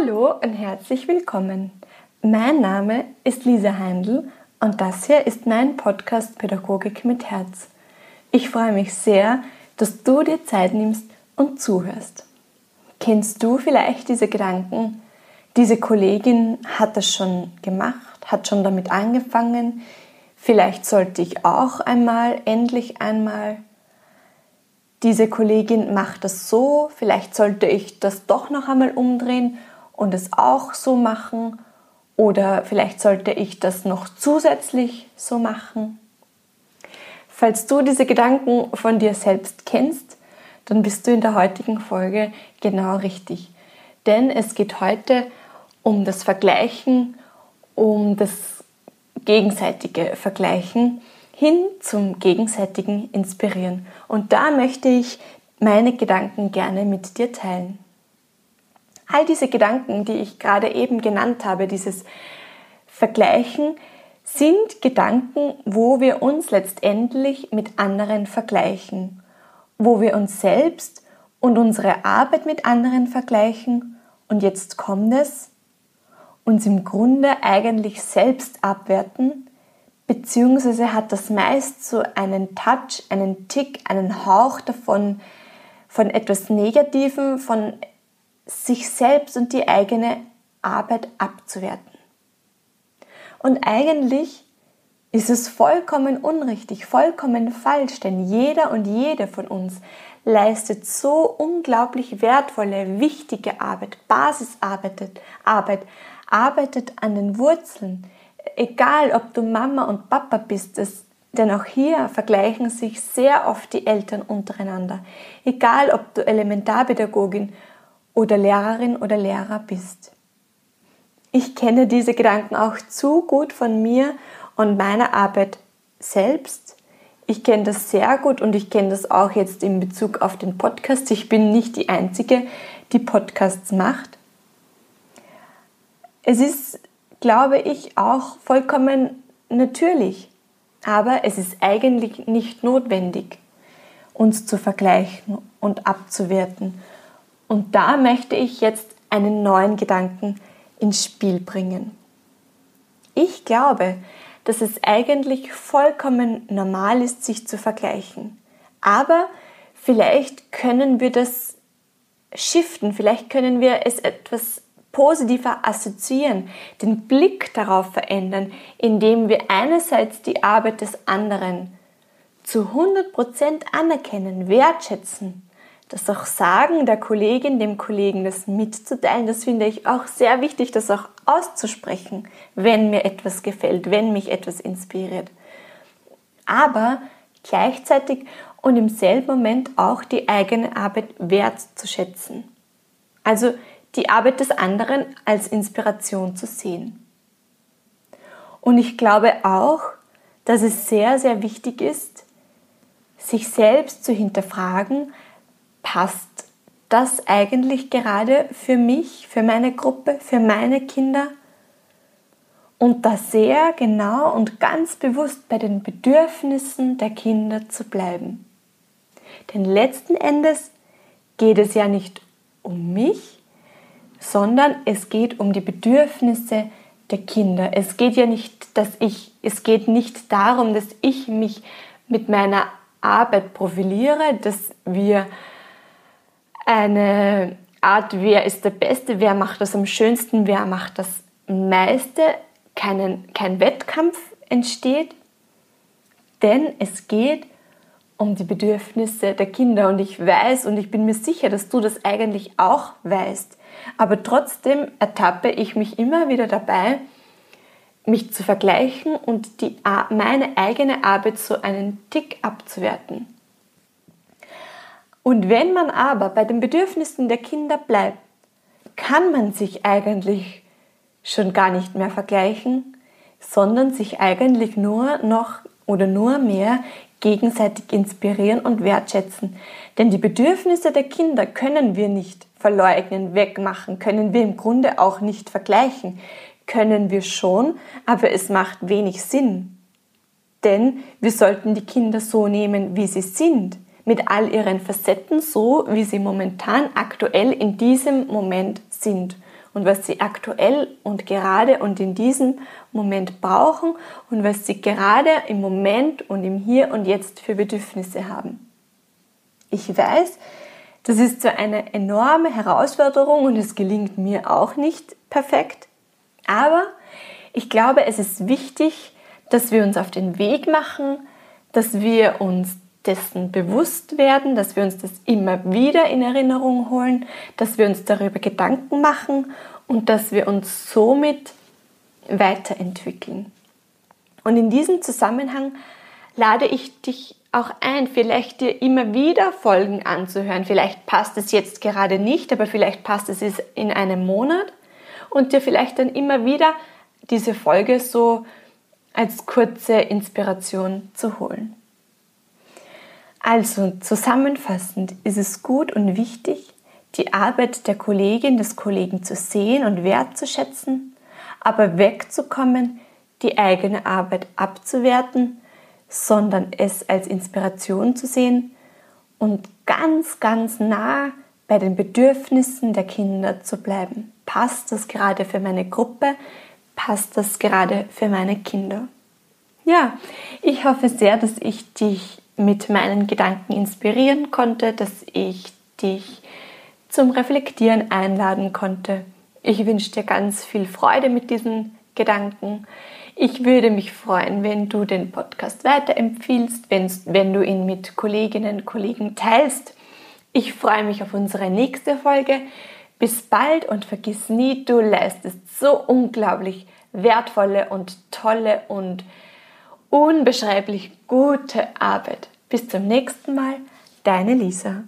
Hallo und herzlich willkommen. Mein Name ist Lisa Heindl und das hier ist mein Podcast Pädagogik mit Herz. Ich freue mich sehr, dass du dir Zeit nimmst und zuhörst. Kennst du vielleicht diese Gedanken? Diese Kollegin hat das schon gemacht, hat schon damit angefangen. Vielleicht sollte ich auch einmal, endlich einmal diese Kollegin macht das so, vielleicht sollte ich das doch noch einmal umdrehen und es auch so machen oder vielleicht sollte ich das noch zusätzlich so machen. Falls du diese Gedanken von dir selbst kennst, dann bist du in der heutigen Folge genau richtig. Denn es geht heute um das Vergleichen, um das gegenseitige Vergleichen hin zum gegenseitigen Inspirieren. Und da möchte ich meine Gedanken gerne mit dir teilen. All diese Gedanken, die ich gerade eben genannt habe, dieses Vergleichen, sind Gedanken, wo wir uns letztendlich mit anderen vergleichen, wo wir uns selbst und unsere Arbeit mit anderen vergleichen. Und jetzt kommt es, uns im Grunde eigentlich selbst abwerten beziehungsweise hat das meist so einen Touch, einen Tick, einen Hauch davon, von etwas Negativem, von sich selbst und die eigene Arbeit abzuwerten. Und eigentlich ist es vollkommen unrichtig, vollkommen falsch, denn jeder und jede von uns leistet so unglaublich wertvolle, wichtige Arbeit, Basisarbeit, Arbeit, arbeitet an den Wurzeln, egal ob du Mama und Papa bist, es, denn auch hier vergleichen sich sehr oft die Eltern untereinander. Egal ob du Elementarpädagogin oder Lehrerin oder Lehrer bist. Ich kenne diese Gedanken auch zu gut von mir und meiner Arbeit selbst. Ich kenne das sehr gut und ich kenne das auch jetzt in Bezug auf den Podcast. Ich bin nicht die Einzige, die Podcasts macht. Es ist glaube ich, auch vollkommen natürlich. Aber es ist eigentlich nicht notwendig, uns zu vergleichen und abzuwerten. Und da möchte ich jetzt einen neuen Gedanken ins Spiel bringen. Ich glaube, dass es eigentlich vollkommen normal ist, sich zu vergleichen. Aber vielleicht können wir das shiften, vielleicht können wir es etwas positiver assoziieren, den Blick darauf verändern, indem wir einerseits die Arbeit des anderen zu 100% anerkennen, wertschätzen, das auch sagen der Kollegin, dem Kollegen, das mitzuteilen, das finde ich auch sehr wichtig, das auch auszusprechen, wenn mir etwas gefällt, wenn mich etwas inspiriert. Aber gleichzeitig und im selben Moment auch die eigene Arbeit wertzuschätzen. Also die Arbeit des anderen als Inspiration zu sehen. Und ich glaube auch, dass es sehr, sehr wichtig ist, sich selbst zu hinterfragen, passt das eigentlich gerade für mich, für meine Gruppe, für meine Kinder? Und da sehr genau und ganz bewusst bei den Bedürfnissen der Kinder zu bleiben. Denn letzten Endes geht es ja nicht um mich, sondern es geht um die Bedürfnisse der Kinder. Es geht ja nicht, dass ich, es geht nicht darum, dass ich mich mit meiner Arbeit profiliere, dass wir eine Art, wer ist der Beste, wer macht das am schönsten, wer macht das meiste, keinen, kein Wettkampf entsteht, denn es geht um die Bedürfnisse der Kinder und ich weiß und ich bin mir sicher, dass du das eigentlich auch weißt. Aber trotzdem ertappe ich mich immer wieder dabei, mich zu vergleichen und die, meine eigene Arbeit so einen Tick abzuwerten. Und wenn man aber bei den Bedürfnissen der Kinder bleibt, kann man sich eigentlich schon gar nicht mehr vergleichen, sondern sich eigentlich nur noch oder nur mehr gegenseitig inspirieren und wertschätzen. Denn die Bedürfnisse der Kinder können wir nicht verleugnen, wegmachen, können wir im Grunde auch nicht vergleichen. Können wir schon, aber es macht wenig Sinn. Denn wir sollten die Kinder so nehmen, wie sie sind, mit all ihren Facetten, so wie sie momentan aktuell in diesem Moment sind. und was sie aktuell und gerade und in diesem Moment brauchen und was sie gerade im Moment und im Hier und Jetzt für Bedürfnisse haben. Ich weiß, das ist so eine enorme Herausforderung und es gelingt mir auch nicht perfekt, aber ich glaube, es ist wichtig, dass wir uns auf den Weg machen, dass wir uns dessen bewusst werden, dass wir uns das immer wieder in Erinnerung holen, dass wir uns darüber Gedanken machen und dass wir uns somit weiterentwickeln. Und in diesem Zusammenhang lade ich dich auch ein, vielleicht dir immer wieder Folgen anzuhören. Vielleicht passt es jetzt gerade nicht, aber vielleicht passt es in einem Monat und dir vielleicht dann immer wieder diese Folge so als kurze Inspiration zu holen. Also zusammenfassend ist es gut und wichtig, die Arbeit der Kollegin, des Kollegen zu sehen und wertzuschätzen, aber wegzukommen, die eigene Arbeit abzuwerten, sondern es als Inspiration zu sehen und ganz, ganz nah bei den Bedürfnissen der Kinder zu bleiben. Passt das gerade für meine Gruppe? Passt das gerade für meine Kinder? Ja, ich hoffe sehr, dass ich dich mit meinen Gedanken inspirieren konnte, dass ich dich zum Reflektieren einladen konnte. Ich wünsche dir ganz viel Freude mit diesen Gedanken. Ich würde mich freuen, wenn du den Podcast weiterempfiehlst, wenn, du ihn mit Kolleginnen und Kollegen teilst. Ich freue mich auf unsere nächste Folge. Bis bald und vergiss nie, du leistest so unglaublich wertvolle und tolle und unbeschreiblich gute Arbeit. Bis zum nächsten Mal, deine Lisa.